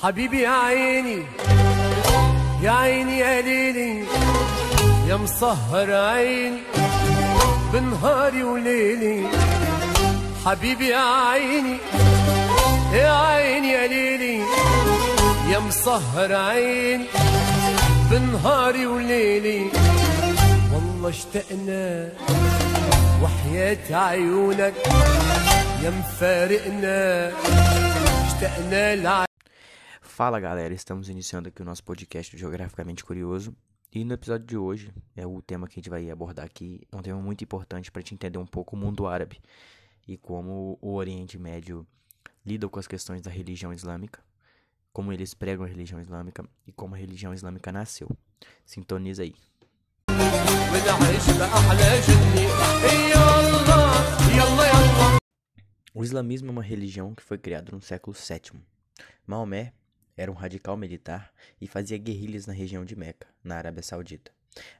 حبيبي يا عيني يا عيني يا ليلي يا مسهر عيني بنهاري وليلي. حبيبي يا عيني يا عيني يا ليلي يا مسهر عيني بنهاري وليلي. والله اشتقنا وحياة عيونك يا مفارقنا اشتقنا لعيونك Fala galera, estamos iniciando aqui o nosso podcast Geograficamente Curioso. E no episódio de hoje, é o tema que a gente vai abordar aqui, é um tema muito importante para te entender um pouco o mundo árabe e como o Oriente Médio lida com as questões da religião islâmica, como eles pregam a religião islâmica e como a religião islâmica nasceu. Sintoniza aí. O islamismo é uma religião que foi criada no século VII. Maomé era um radical militar e fazia guerrilhas na região de Meca, na Arábia Saudita.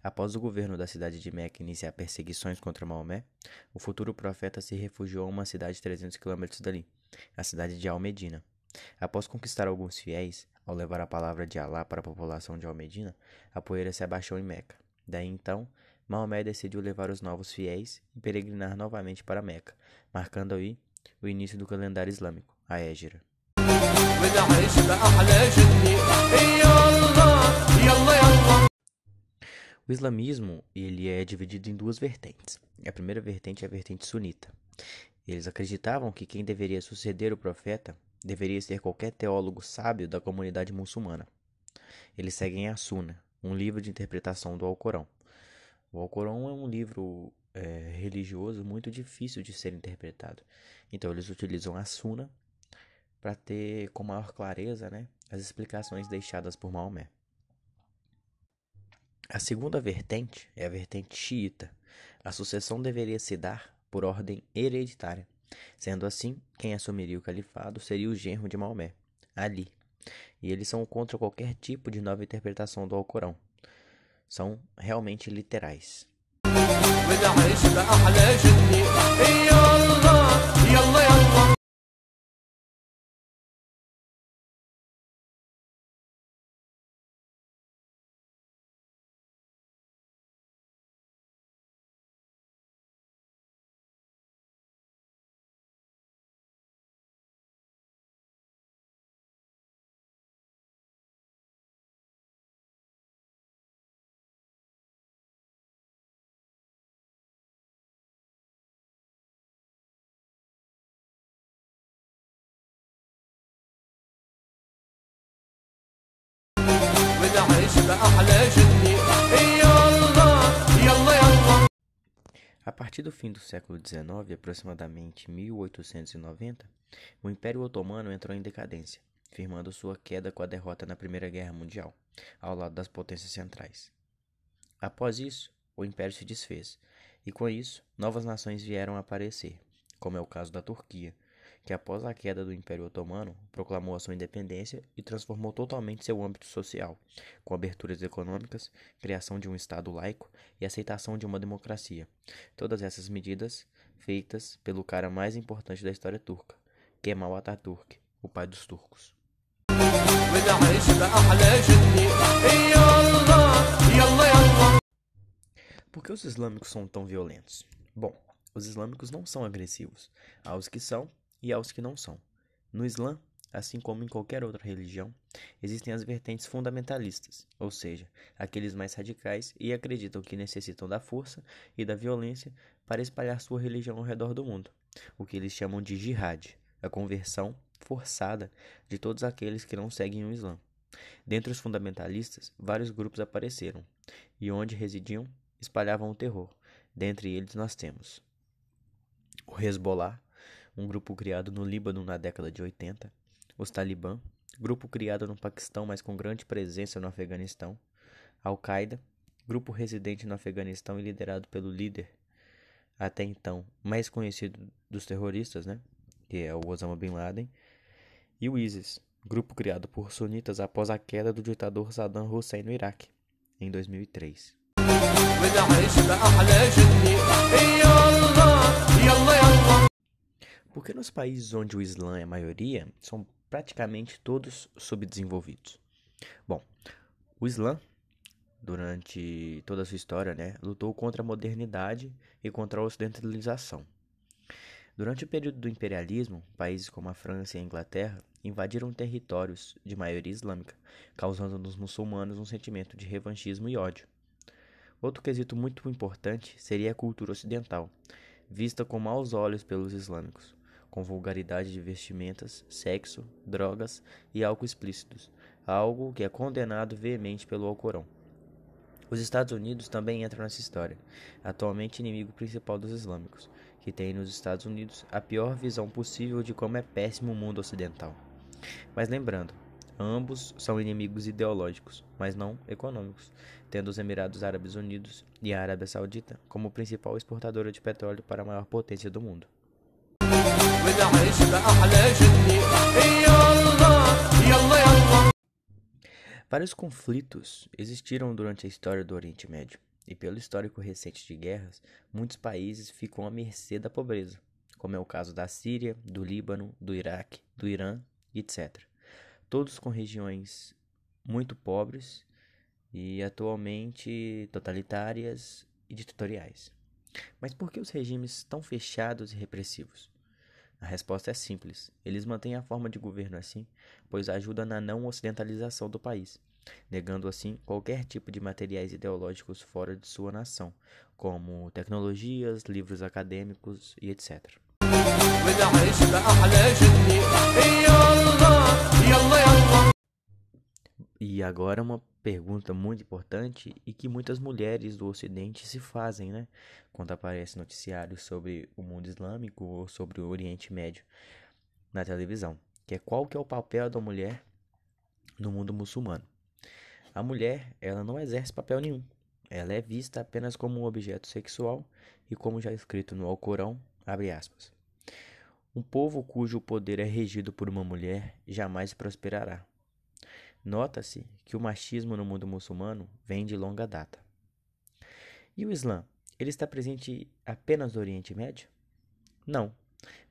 Após o governo da cidade de Meca iniciar perseguições contra Maomé, o futuro profeta se refugiou a uma cidade 300 quilômetros dali, a cidade de Al-Medina. Após conquistar alguns fiéis, ao levar a palavra de Alá para a população de Al-Medina, a poeira se abaixou em Meca. Daí então, Maomé decidiu levar os novos fiéis e peregrinar novamente para Meca, marcando aí o início do calendário islâmico, a Égira. ونعيش بأحلى جني يلا يلا يلا O islamismo ele é dividido em duas vertentes. A primeira vertente é a vertente sunita. Eles acreditavam que quem deveria suceder o profeta deveria ser qualquer teólogo sábio da comunidade muçulmana. Eles seguem a Sunna, um livro de interpretação do Alcorão. O Alcorão é um livro é, religioso muito difícil de ser interpretado. Então eles utilizam a Sunna para ter com maior clareza né, as explicações deixadas por Maomé. A segunda vertente é a vertente xiita. A sucessão deveria se dar por ordem hereditária. Sendo assim, quem assumiria o califado seria o genro de Maomé, Ali. E eles são contra qualquer tipo de nova interpretação do Alcorão. São realmente literais. A partir do fim do século XIX, aproximadamente 1890, o Império Otomano entrou em decadência, firmando sua queda com a derrota na Primeira Guerra Mundial, ao lado das potências centrais. Após isso, o Império se desfez, e com isso, novas nações vieram a aparecer, como é o caso da Turquia, que após a queda do Império Otomano, proclamou a sua independência e transformou totalmente seu âmbito social, com aberturas econômicas, criação de um Estado laico e aceitação de uma democracia. Todas essas medidas feitas pelo cara mais importante da história turca, Kemal Atatürk, o pai dos turcos. Por que os islâmicos são tão violentos? Bom, os islâmicos não são agressivos. Há os que são, e há os que não são. No Islã, assim como em qualquer outra religião, existem as vertentes fundamentalistas, ou seja, aqueles mais radicais e acreditam que necessitam da força e da violência para espalhar sua religião ao redor do mundo, o que eles chamam de jihad, a conversão forçada de todos aqueles que não seguem o Islã. Dentre os fundamentalistas, vários grupos apareceram, e onde residiam, espalhavam o terror. Dentre eles nós temos o Hezbollah, um grupo criado no Líbano na década de 80, os Talibã, grupo criado no Paquistão, mas com grande presença no Afeganistão, Al-Qaeda, grupo residente no Afeganistão e liderado pelo líder, até então mais conhecido dos terroristas, né, que é o Osama Bin Laden, e o ISIS, grupo criado por sunitas após a queda do ditador Saddam Hussein no Iraque, em 2003. Porque nos países onde o Islã é maioria, são praticamente todos subdesenvolvidos. Bom, o Islã, durante toda a sua história, né, lutou contra a modernidade e contra a ocidentalização. Durante o período do imperialismo, países como a França e a Inglaterra invadiram territórios de maioria islâmica, causando nos muçulmanos um sentimento de revanchismo e ódio. Outro quesito muito importante seria a cultura ocidental, vista com maus olhos pelos islâmicos, com vulgaridade de vestimentas, sexo, drogas e álcool explícitos, algo que é condenado veemente pelo Alcorão. Os Estados Unidos também entram nessa história, atualmente inimigo principal dos islâmicos, que tem nos Estados Unidos a pior visão possível de como é péssimo o mundo ocidental. Mas lembrando, ambos são inimigos ideológicos, mas não econômicos, tendo os Emirados Árabes Unidos e a Arábia Saudita como principal exportadora de petróleo para a maior potência do mundo. ونعيش بأحلى جني يلا يلا يلا Vários conflitos existiram durante a história do Oriente Médio, e pelo histórico recente de guerras, muitos países ficam à mercê da pobreza, como é o caso da Síria, do Líbano, do Iraque, do Irã e etc. Todos com regiões muito pobres e atualmente totalitárias e ditatoriais. Mas por que os regimes tão fechados e repressivos? A resposta é simples. Eles mantêm a forma de governo assim, pois ajuda na não ocidentalização do país, negando assim qualquer tipo de materiais ideológicos fora de sua nação, como tecnologias, livros acadêmicos e etc. E agora uma pergunta muito importante e que muitas mulheres do Ocidente se fazem, né? Quando aparece noticiários sobre o mundo islâmico ou sobre o Oriente Médio na televisão, que é qual que é o papel da mulher no mundo muçulmano. A mulher, ela não exerce papel nenhum. Ela é vista apenas como um objeto sexual e como já escrito no Alcorão, abre aspas. Um povo cujo poder é regido por uma mulher jamais prosperará. Nota-se que o machismo no mundo muçulmano vem de longa data. E o Islã? Ele está presente apenas no Oriente Médio? Não.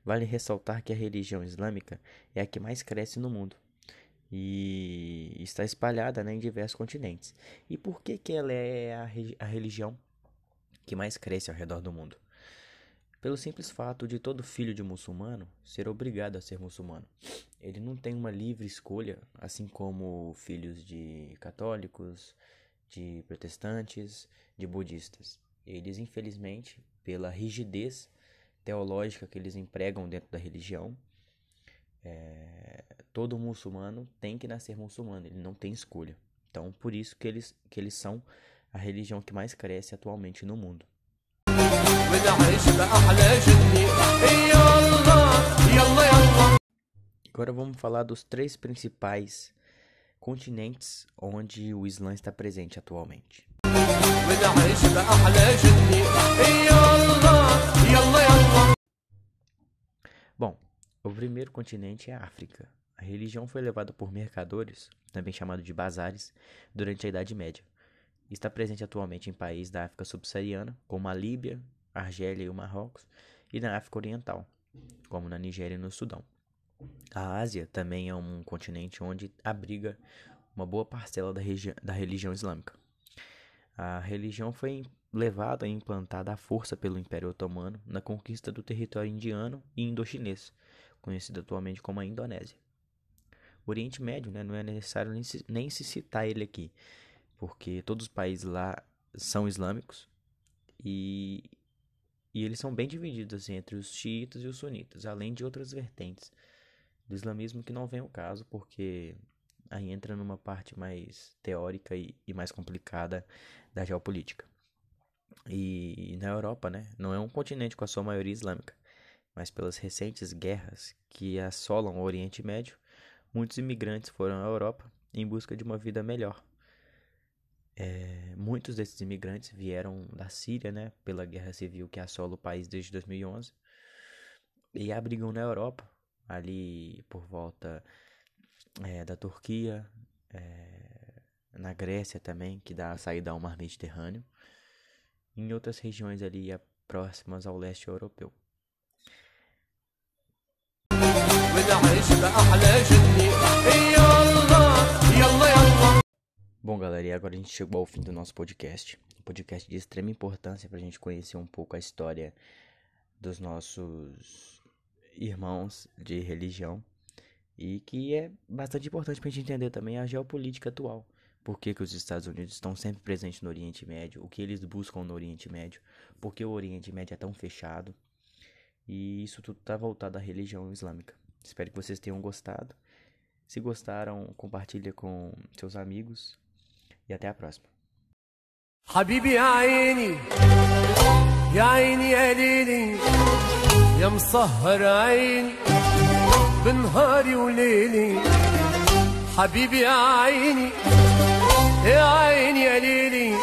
Vale ressaltar que a religião islâmica é a que mais cresce no mundo e está espalhada né, em diversos continentes. E por que, que ela é a, a religião que mais cresce ao redor do mundo? Pelo simples fato de todo filho de muçulmano ser obrigado a ser muçulmano. Ele não tem uma livre escolha, assim como filhos de católicos, de protestantes, de budistas. Eles, infelizmente, pela rigidez teológica que eles empregam dentro da religião, é, todo muçulmano tem que nascer muçulmano, ele não tem escolha. Então, por isso que eles, que eles são a religião que mais cresce atualmente no mundo. Agora vamos falar dos três principais continentes onde o Islã está presente atualmente. Bom, o primeiro continente é a África. A religião foi levada por mercadores, também chamado de bazares, durante a Idade Média. Está presente atualmente em países da África subsaariana, como a Líbia, Argélia e o Marrocos, e na África Oriental, como na Nigéria e no Sudão. A Ásia também é um continente onde abriga uma boa parcela da, da religião islâmica. A religião foi levada e implantada à força pelo Império Otomano na conquista do território indiano e indochinês, conhecido atualmente como a Indonésia. O Oriente Médio, né, não é necessário nem se, nem se citar ele aqui, porque todos os países lá são islâmicos e, e eles são bem divididos assim, entre os xiitas e os sunitas, além de outras vertentes do islamismo que não vem ao caso, porque aí entra numa parte mais teórica e, e mais complicada da geopolítica. E na Europa, né, não é um continente com a sua maioria islâmica, mas pelas recentes guerras que assolam o Oriente Médio, muitos imigrantes foram à Europa em busca de uma vida melhor. É, muitos desses imigrantes vieram da Síria, né, pela guerra civil que assola o país desde 2011, e abrigam na Europa, ali por volta é, da Turquia, é, na Grécia também, que dá a saída ao mar Mediterrâneo, em outras regiões ali próximas ao leste europeu. Bom, galera, e agora a gente chegou ao fim do nosso podcast. Um podcast de extrema importância para a gente conhecer um pouco a história dos nossos irmãos de religião e que é bastante importante para a gente entender também a geopolítica atual. Por que, que os Estados Unidos estão sempre presentes no Oriente Médio, o que eles buscam no Oriente Médio, por que o Oriente Médio é tão fechado. E isso tudo está voltado à religião islâmica. Espero que vocês tenham gostado. Se gostaram, compartilha com seus amigos até a próxima. حبيبي يا عيني يا عيني يا ليلي يا مسهر عيني بنهاري وليلي. حبيبي يا عيني يا عيني يا ليلي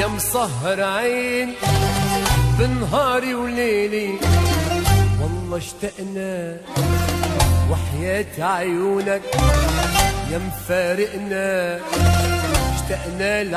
يا مسهر عيني بنهاري وليلي. والله اشتقنا وحياة عيونك يا مفارقنا. تقلل